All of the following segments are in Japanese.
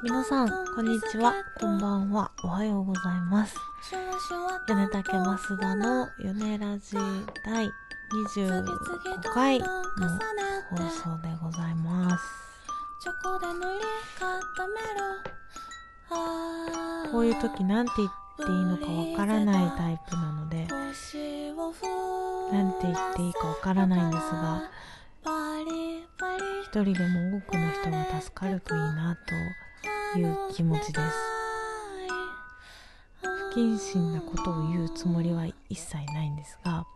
皆さん、こんにちは、こんばんは、おはようございます。米竹増田の米ラジ第25回の放送でございます。こういう時なんて言っていいのかわからないタイプなので、なんて言っていいかわからないんですが、一人でも多くの人が助かるといいなという気持ちです。不謹慎なことを言うつもりは一切ないんですが、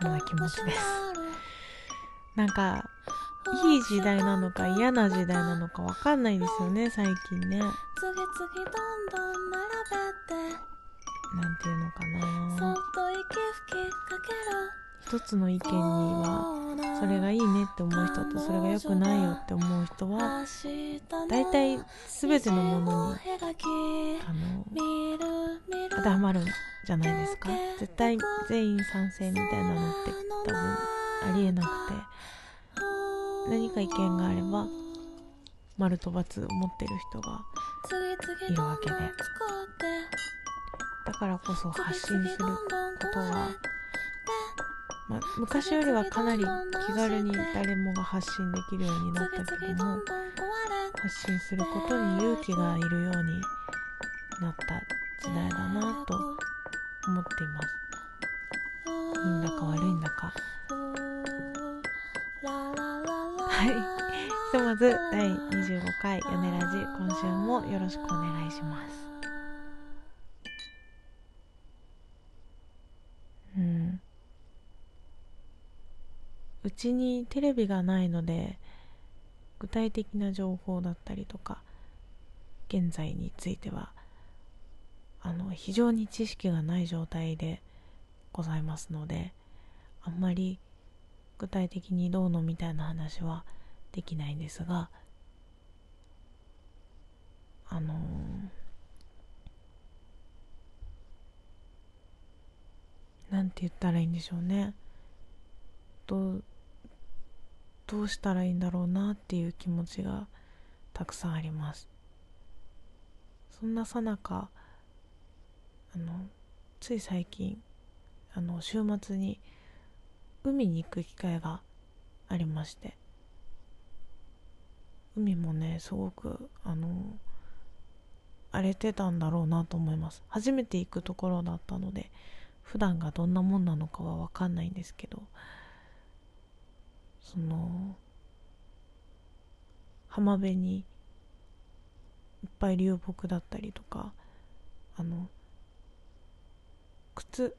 そんな気持ちです。なんか、いい時代なのか嫌な時代なのかわかんないですよね、最近ね。なんていうのかな一つの意見にはそれがいいねって思う人とそれが良くないよって思う人は大体全てのものにあの当てはまるんじゃないですか。絶対全員賛成みたいなのって多分ありえなくて何か意見があれば丸と×を持ってる人がいるわけで。だからこそ発信することはまあ、昔よりはかなり気軽に誰もが発信できるようになったけども発信することに勇気がいるようになった時代だなと思っています。いいんだか悪いんだか。はい。ひとまず第25回「ヨネラジ」今週もよろしくお願いしますうんうちにテレビがないので具体的な情報だったりとか現在についてはあの非常に知識がない状態でございますのであんまり具体的にどうのみたいな話はできないんですがあのー、なんて言ったらいいんでしょうね。どうどうしたらいいんだろうなっていう気持ちがたくさんあります。そんなさなかあのつい最近あの週末に海に行く機会がありまして。海もねすごくあの荒れてたんだろうなと思います。初めて行くところだったので普段がどんなもんなのかは分かんないんですけど。その浜辺にいっぱい流木だったりとかあの靴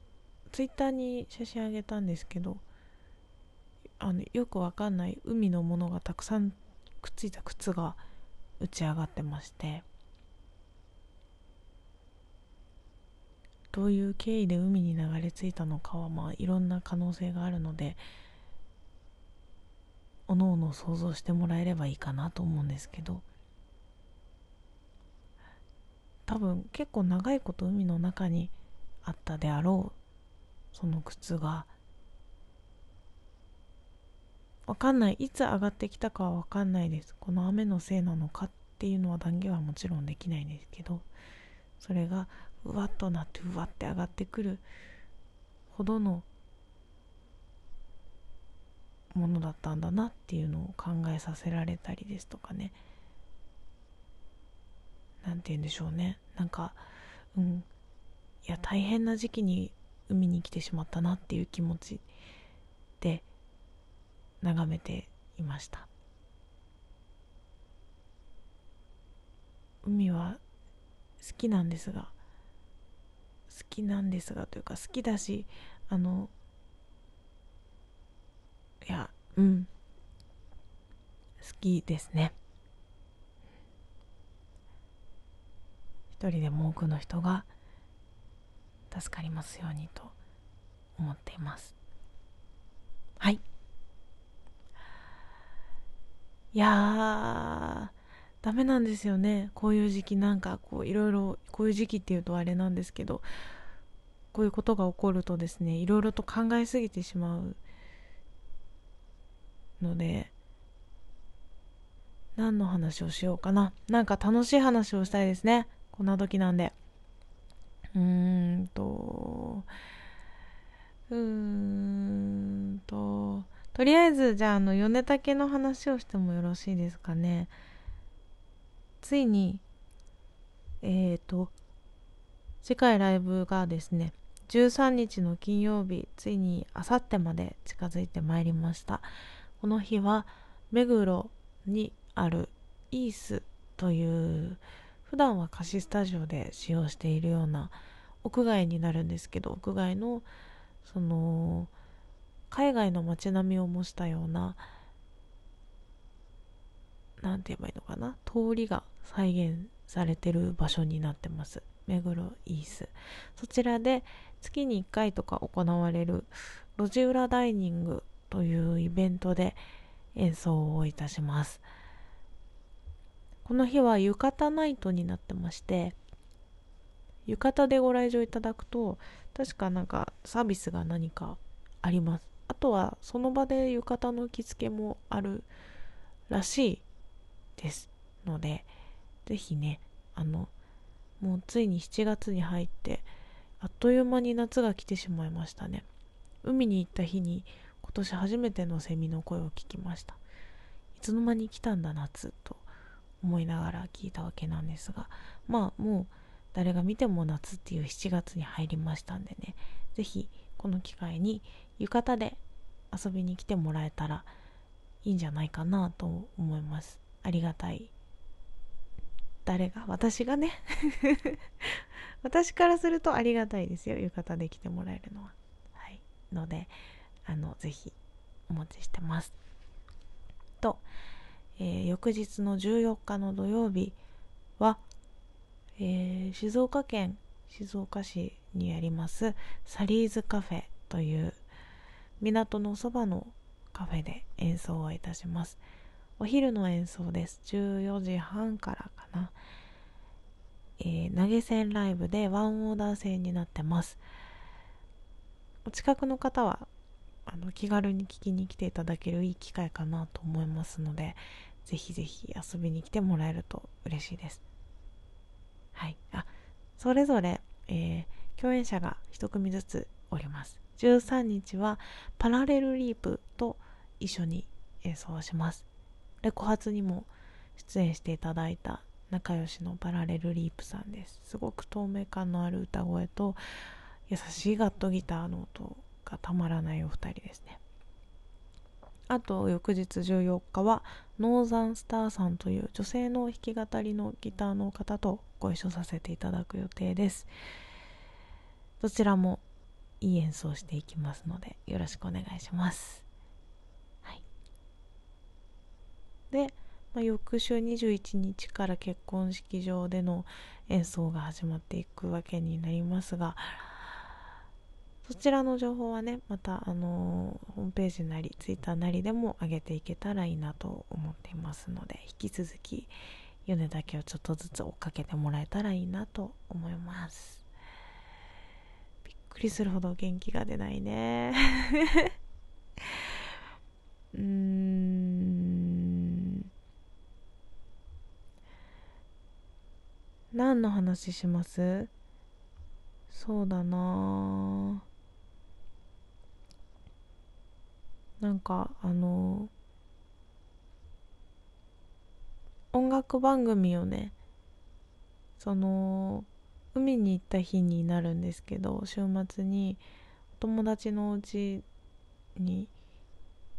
ツイッターに写真あげたんですけどあのよくわかんない海のものがたくさんくっついた靴が打ち上がってましてどういう経緯で海に流れ着いたのかはまあいろんな可能性があるのでおのおの想像してもらえればいいかなと思うんですけど。多分結構長いこと海の中にあったであろうその靴がわかんないいつ上がってきたかはわかんないです。この雨のせいなのかっていうのは断言はもちろんできないんですけどそれがうわっとなってうわって上がってくるほどのものだったんだなっていうのを考えさせられたりですとかね。なんて言うんでしょうね。なんかうん。いや大変な時期に海に来てしまったなっていう気持ちで眺めていました。海は好きなんですが好きなんですがというか好きだしあのうん。好きですね。一人でも多くの人が助かりますようにと思っています。はい。いやーダメなんですよね。こういう時期なんかこういろいろこういう時期っていうとあれなんですけどこういうことが起こるとですねいろいろと考えすぎてしまうので何の話をしようかな。なんか楽しい話をしたいですね。こんな時なんで。うーんとうーんととりあえずじゃああの米竹の話をしてもよろしいですかね。ついにえっ、ー、と次回ライブがですね13日の金曜日ついにあさってまで近づいてまいりました。この日は目黒にあるイースという普段は貸しスタジオで使用しているような屋外になるんですけど屋外のその海外の街並みを模したような何て言えばいいのかな通りが再現されてる場所になってます。目黒イース。そちらで月に1回とか行われる路地裏ダイニングというイベントで演奏をいたします。この日は浴衣ナイトになってまして浴衣でご来場いただくと確かなんかサービスが何かあります。あとはその場で浴衣の着付けもあるらしいですのでぜひねあのもうついに7月に入ってあっという間に夏が来てしまいましたね。海に行った日に今年初めてのセミの声を聞きました。いつの間に来たんだ夏と思いながら聞いたわけなんですがまあもう誰が見ても夏っていう7月に入りましたんでね。是非この機会に浴衣で遊びに来てもらえたらいいんじゃないかなと思います。ありがたい。誰が？私がね？私からするとありがたいですよ。浴衣で来てもらえるのは。はい。のであのぜひお待ちしてます。と、えー、翌日の14日の土曜日は、えー、静岡県静岡市にありますサリーズカフェという港のそばのカフェで演奏をいたします。お昼の演奏です。14時半からかな、えー、投げ銭ライブでワンオーダー制になってます。お近くの方はあの気軽に聞きに来ていただけるいい機会かなと思いますのでぜひぜひ遊びに来てもらえると嬉しいです。はい。あそれぞれ、えー、共演者が1組ずつおります。13日はパラレルリープと一緒に演奏します。レコ発にも出演していただいた仲良しのパラレルリープさんです。すごく透明感のある歌声と優しいガットギターの音がたまらないお二人ですね。あと翌日14日はノーザンスターさんという女性の弾き語りのギターの方とご一緒させていただく予定です。どちらもいい演奏していきますのでよろしくお願いします、はい、で、まあ、翌週21日から結婚式場での演奏が始まっていくわけになりますがそちらの情報はねまたあの、ホームページなりツイッターなりでも上げていけたらいいなと思っていますので引き続き米だけをちょっとずつ追っかけてもらえたらいいなと思います。びっくりするほど元気が出ないね。うーん。何の話します？そうだななんかあの音楽番組をねその海に行った日になるんですけど週末にお友達のお家に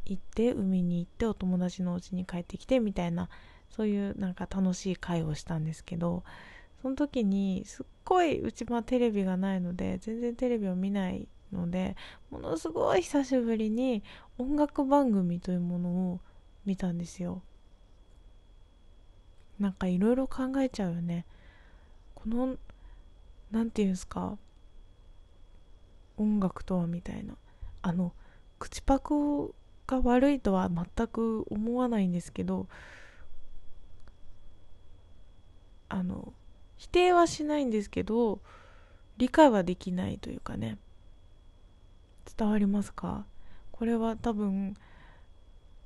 行って海に行ってお友達のお家に帰ってきてみたいなそういうなんか楽しい会をしたんですけどその時にすっごいうちはテレビがないので全然テレビを見ないのでものすごい久しぶりに音楽番組というものを見たんですよ。なんかいろいろ考えちゃうよね。この何て言うんですか？音楽とはみたいな。あの口パクが悪いとは全く思わないんですけどあの否定はしないんですけど理解はできないというかね。伝わりますか？これは多分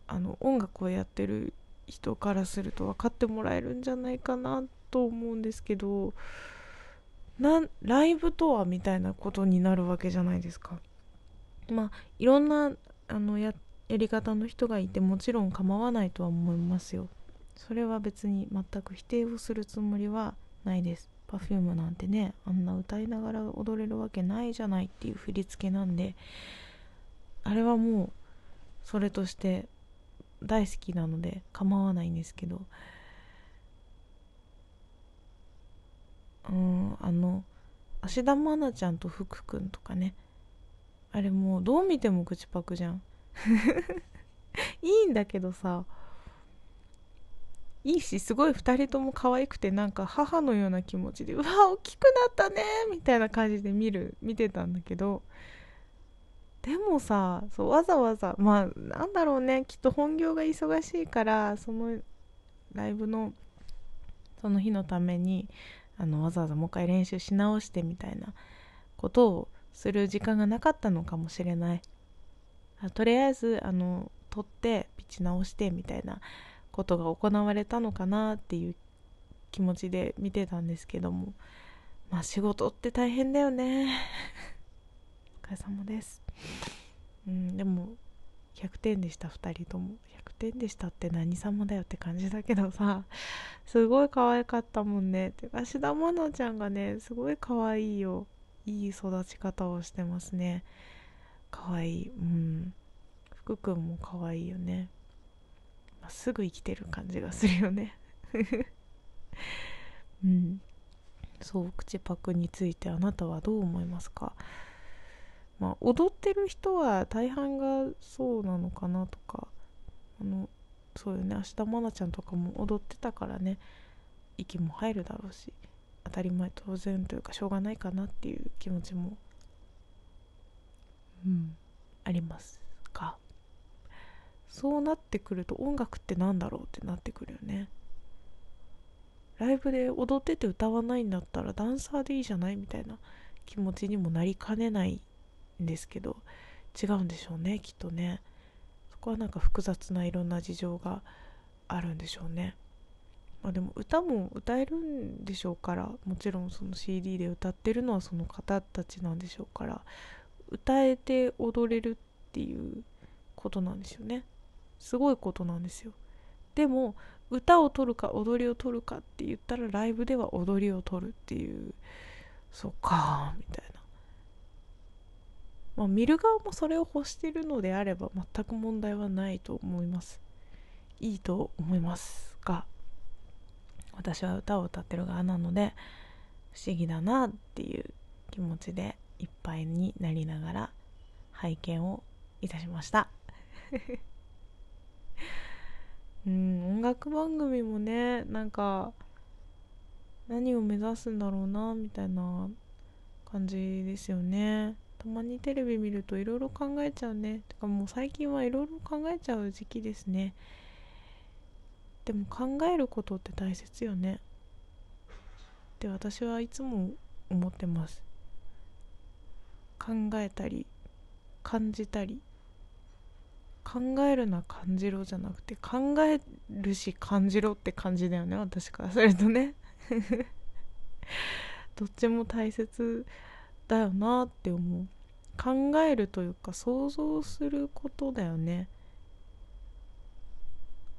あの音楽をやってる人からすると分かってもらえるんじゃないかなと思うんですけどなライブとはみたいなことになるわけじゃないですか。まあいろんなあのややり方の人がいてもちろん構わないとは思いますよ。それは別に全く否定をするつもりはないです。Perfume なんてねあんな歌いながら踊れるわけないじゃないっていう振り付けなんであれはもうそれとして大好きなので構わないんですけどうんあの芦田愛菜ちゃんと福君とかねあれもうどう見ても口パクじゃん。いいんだけどさいいしすごい2人とも可愛くてなんか母のような気持ちでうわ大きくなったねみたいな感じで見る見てたんだけどでもさそうわざわざまあなんだろうねきっと本業が忙しいからそのライブのその日のためにあのわざわざもう一回練習し直してみたいなことをする時間がなかったのかもしれない。とりあえずあの撮ってピッチ直してみたいなことが行われたのかなっていう気持ちで見てたんですけども。まあ仕事って大変だよね。お疲れ様です。うんでも100点でした2人とも。100点でしたって何様だよって感じだけどさ。すごい可愛かったもんね。てか芦田愛菜ちゃんがねすごい可愛いよ。いい育ち方をしてますね。可愛い。うん。福君も可愛いよね、まあ、すぐ生きてる感じがするよね。うん。そう口パクについてあなたはどう思いますか？まあ、踊ってる人は大半がそうなのかなとか。あのそうよね。明日愛菜ちゃんとかも踊ってたからね。息も入るだろうし。当たり前当然というかしょうがないかなっていう気持ちもうんありますがそうなってくると音楽って何だろうってなってくるよね。ライブで踊ってて歌わないんだったらダンサーでいいじゃないみたいな気持ちにもなりかねないんですけど違うんでしょうねきっとね。そこはなんか複雑ないろんな事情があるんでしょうね。まあでも歌も歌えるんでしょうからもちろんその CD で歌ってるのはその方たちなんでしょうから歌えて踊れるっていうことなんですよね。すごいことなんですよ。でも歌を取るか踊りを取るかって言ったらライブでは踊りを取るっていうそっかみたいな。まあ、見る側もそれを欲してるのであれば全く問題はないと思います。いいと思いますが私は歌を歌ってる側なので不思議だなっていう気持ちでいっぱいになりながら拝見をいたしました。うん音楽番組もねなんか何を目指すんだろうなみたいな感じですよね。たまにテレビ見るといろいろ考えちゃうね。てかもう最近はいろいろ考えちゃう時期ですね。でも考えることって大切よね。って私はいつも思ってます。考えたり感じたり。考えるな感じろじゃなくて考えるし感じろって感じだよね私からするとね。どっちも大切だよなって思う。考えるというか想像することだよね。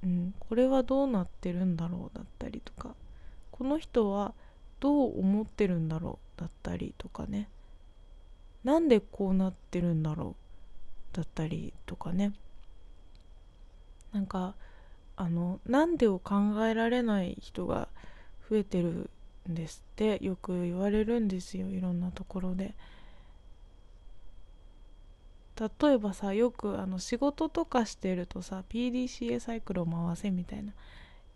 うんこれはどうなってるんだろうだったりとか。この人はどう思ってるんだろうだったりとかね。なんでこうなってるんだろうだったりとかね。なんかあのなんでを考えられない人が増えてるんですってよく言われるんですよいろんなところで。例えばさよくあの仕事とかしてるとさ PDCA サイクルを回せみたいな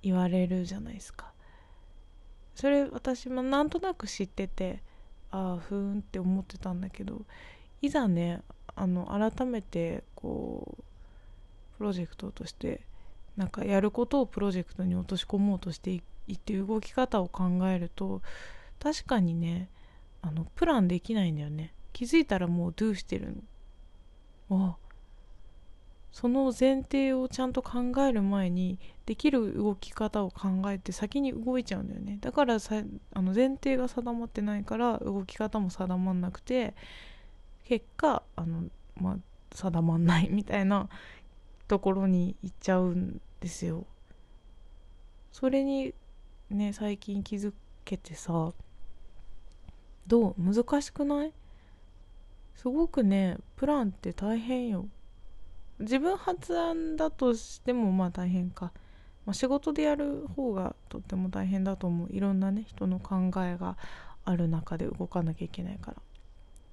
言われるじゃないですかそれ私もなんとなく知っててああふーんって思ってたんだけどいざねあの改めてこうプロジェクトとしてなんかやることをプロジェクトに落とし込もうとしていって動き方を考えると確かにねあのプランできないんだよね。気づいたらもう do してる。のあその前提をちゃんと考える前にできる動き方を考えて先に動いちゃうんだよね。だからさあの前提が定まってないから動き方も定まんなくて結果あの、まあ、定まんないみたいなところに行っちゃうんですよ。それにね最近気づけてさどう？難しくない？すごくねプランって大変よ。自分発案だとしてもまあ大変か、まあ、仕事でやる方がとっても大変だと思う。いろんなね人の考えがある中で動かなきゃいけないから。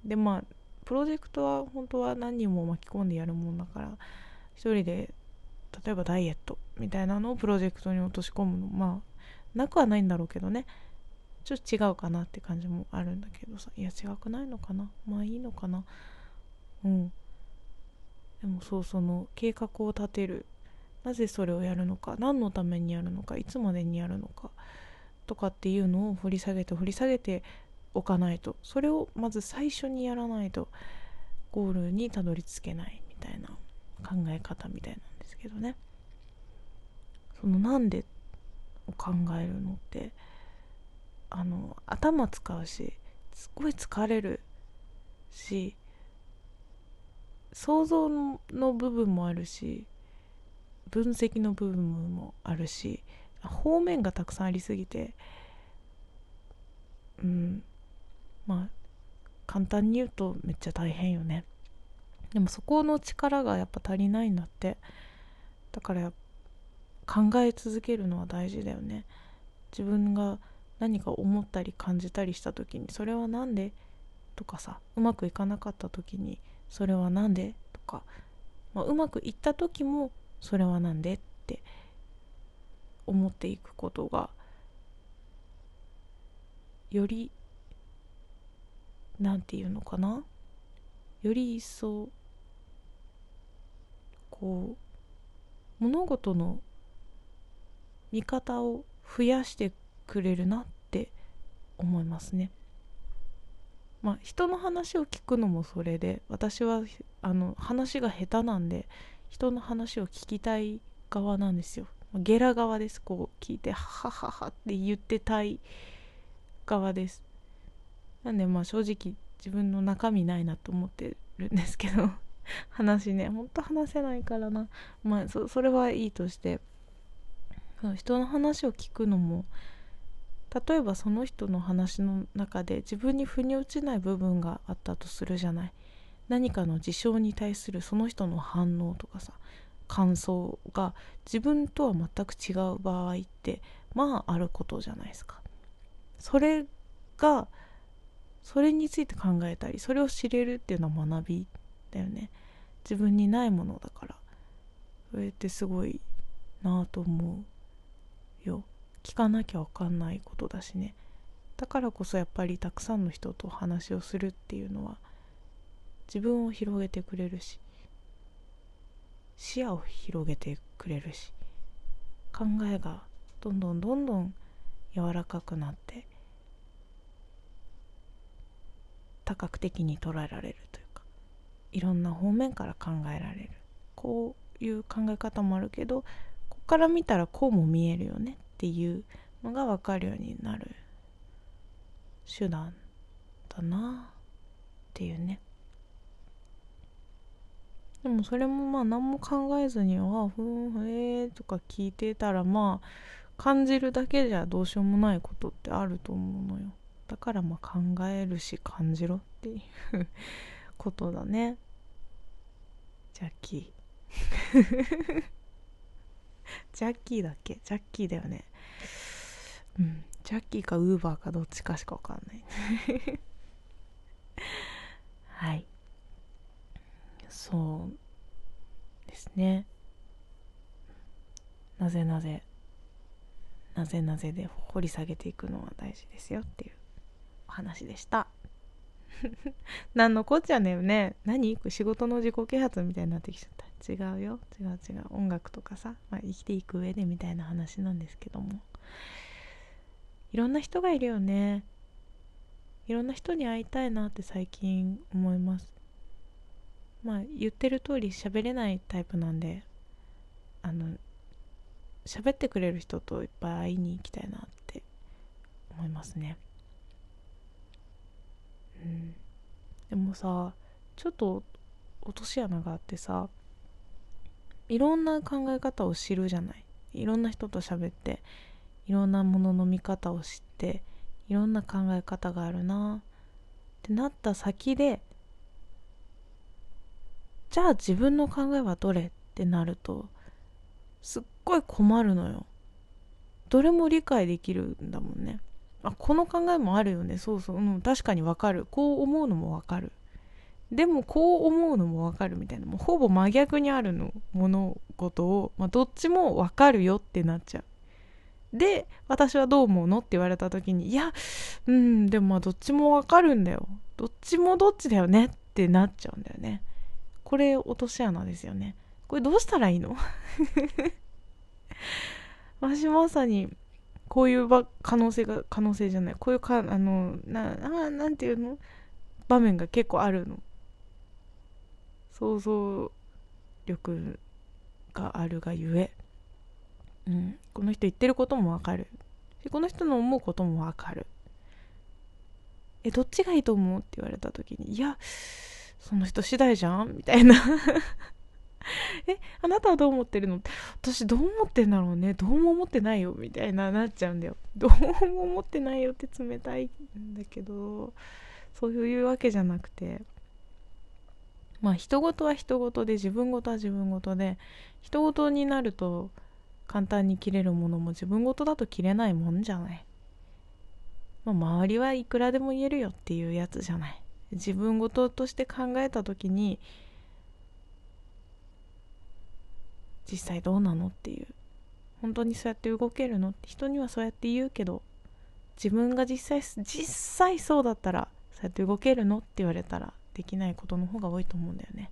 でまあプロジェクトは本当は何人も巻き込んでやるもんだから一人で例えばダイエットみたいなのをプロジェクトに落とし込むのまあなくはないんだろうけどね。ちょっと違うかなって感じもあるんだけどさ。いや違くないのかな。まあいいのかな。うん。でもそうその計画を立てる。なぜそれをやるのか。何のためにやるのか。いつまでにやるのか。とかっていうのを掘り下げて掘り下げておかないと。それをまず最初にやらないとゴールにたどり着けないみたいな。考え方みたいなんですけどね。そのなんでを考えるのってあの頭使うしすごい疲れるし想像の部分もあるし分析の部分もあるし方面がたくさんありすぎてうんまあ簡単に言うとめっちゃ大変よね。でもそこの力がやっぱ足りないんだって。だから考え続けるのは大事だよね。自分が何か思ったり感じたりした時にそれは何でとかさうまくいかなかった時にそれは何でとか、まあ、うまくいった時もそれは何でって思っていくことがより何て言うのかな？より一層こう物事の見方を増やしてくれるなって思いますね。まあ、人の話を聞くのもそれで私はあの話が下手なんで人の話を聞きたい側なんですよ。ゲラ側です。こう聞いてハハハって言ってたい側です。なんでまあ正直自分の中身ないなと思ってるんですけど 話ねほんと話せないからな。まあそそれはいいとして人の話を聞くのも例えばその人の話の中で自分に腑に落ちない部分があったとするじゃない。何かの事象に対するその人の反応とかさ感想が自分とは全く違う場合ってまああることじゃないですか。それがそれについて考えたりそれを知れるっていうのは学びだよね。自分にないものだから。それってすごいなぁと思うよ。聞かなきゃ分かんないことだしね。だからこそやっぱりたくさんの人と話をするっていうのは自分を広げてくれるし。視野を広げてくれるし。考えがどんどんどんどん柔らかくなって多角的に捉えられるというかいろんな方面から考えられる。こういう考え方もあるけどここから見たらこうも見えるよねっていうのが分かるようになる手段だなっていうね。でもそれもまあ何も考えずに「ああふんへえ」とか聞いてたらまあ感じるだけじゃどうしようもないことってあると思うのよ。だからまあ考えるし感じろっていうことだね。ジャッキー。ジャッキーだっけ？ジャッキーだよね。うん。ジャッキーかウーバーかどっちかしかわかんない。はい。そうですね。なぜなぜなぜなぜで掘り下げていくのは大事ですよっていう。お話でした。何のこっちゃねよね。何？仕事の自己啓発みたいになってきちゃった。違うよ。違う違う。音楽とかさ、まあ、生きていく上でみたいな話なんですけども。いろんな人がいるよね。いろんな人に会いたいなって最近思います。まあ言ってる通り喋れないタイプなんで。あの喋ってくれる人といっぱい会いに行きたいなって思いますね。でもさちょっと落とし穴があってさいろんな考え方を知るじゃない。いろんな人と喋っていろんなものの見方を知っていろんな考え方があるな。ってなった先でじゃあ自分の考えはどれ？ってなるとすっごい困るのよ。どれも理解できるんだもんね。あこの考えもあるよね。そうそう。うん確かにわかる。こう思うのもわかる。でもこう思うのもわかるみたいな。もうほぼ真逆にあるの物事を、まあ、どっちもわかるよってなっちゃう。で私はどう思うのって言われた時にいやうんでもまあどっちもわかるんだよ。どっちもどっちだよねってなっちゃうんだよね。これ落とし穴ですよね。これどうしたらいいの？私まさにこういう可能性が可能性じゃない。こういうかあのなあなんていうの？場面が結構あるの。想像力があるがゆえ、うん、この人言ってることもわかる。この人の思うこともわかる。えどっちがいいと思う？って言われた時にいやその人次第じゃん？みたいな。えあなたはどう思ってるの？私どう思ってんだろうね。どうも思ってないよ。みたいななっちゃうんだよ。どうも思ってないよって冷たいんだけど。そういうわけじゃなくて。まあ人事は人事で自分事は自分事で。人事になると簡単に切れるものも自分事だと切れないもんじゃない、まあ、周りはいくらでも言えるよっていうやつじゃない。自分事として考えた時に実際どうなのっていう。本当にそうやって動けるの？って人にはそうやって言うけど自分が実際実際そうだったらそうやって動けるの？って言われたらできないことの方が多いと思うんだよね。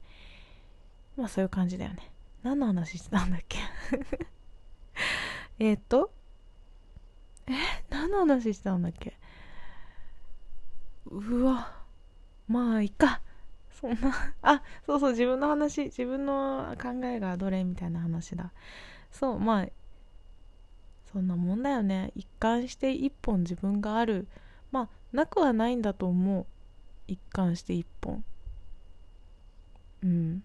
まあそういう感じだよね。何の話してたんだっけ？えっとえ？何の話してたんだっけ？うわまあいっか。そんな。あそうそう自分の話自分の考えがどれみたいな話だ。そうまあそんなもんだよね。一貫して一本自分がある。まあなくはないんだと思う。一貫して一本。うん。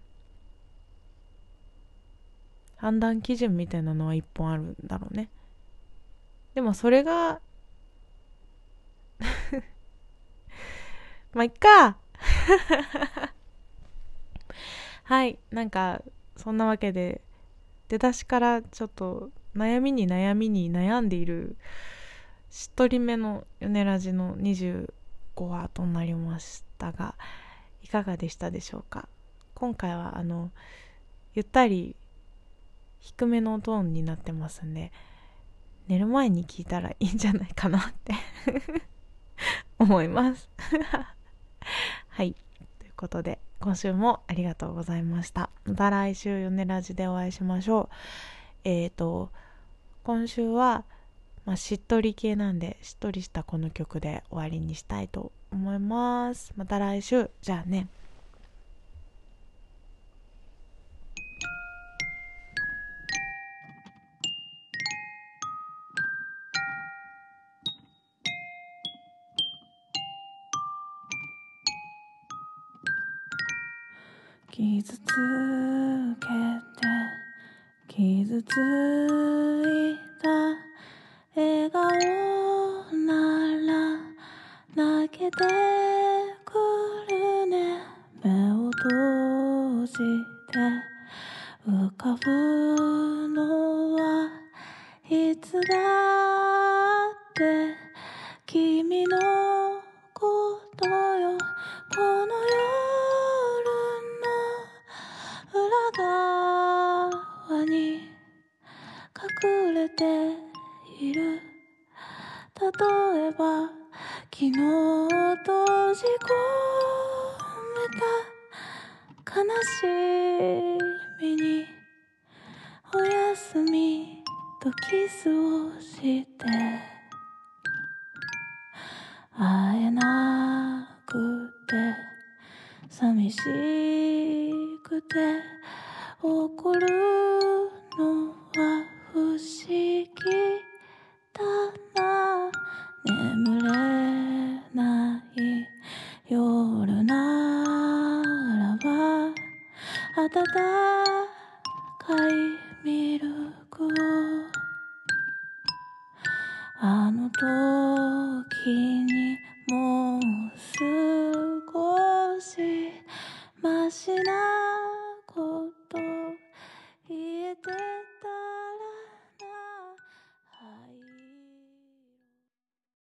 判断基準みたいなのは一本あるんだろうね。でもそれが まあいっか。はいなんかそんなわけで出だしからちょっと悩みに悩みに悩んでいるしっとりめの米ラジの25話となりましたがいかがでしたでしょうか？今回はあのゆったり低めのトーンになってますんで寝る前に聞いたらいいんじゃないかなって 思います。はい。ということで今週もありがとうございました。また来週ヨネラジでお会いしましょう。えっ、ー、と今週はまあ、しっとり系なんでしっとりしたこの曲で終わりにしたいと思います。また来週。じゃあね。傷つけて傷ついた笑顔なら泣けてスをして会えなくて寂しくて怒るのは不思議だな。眠れない夜ならば暖か時にもうすぐ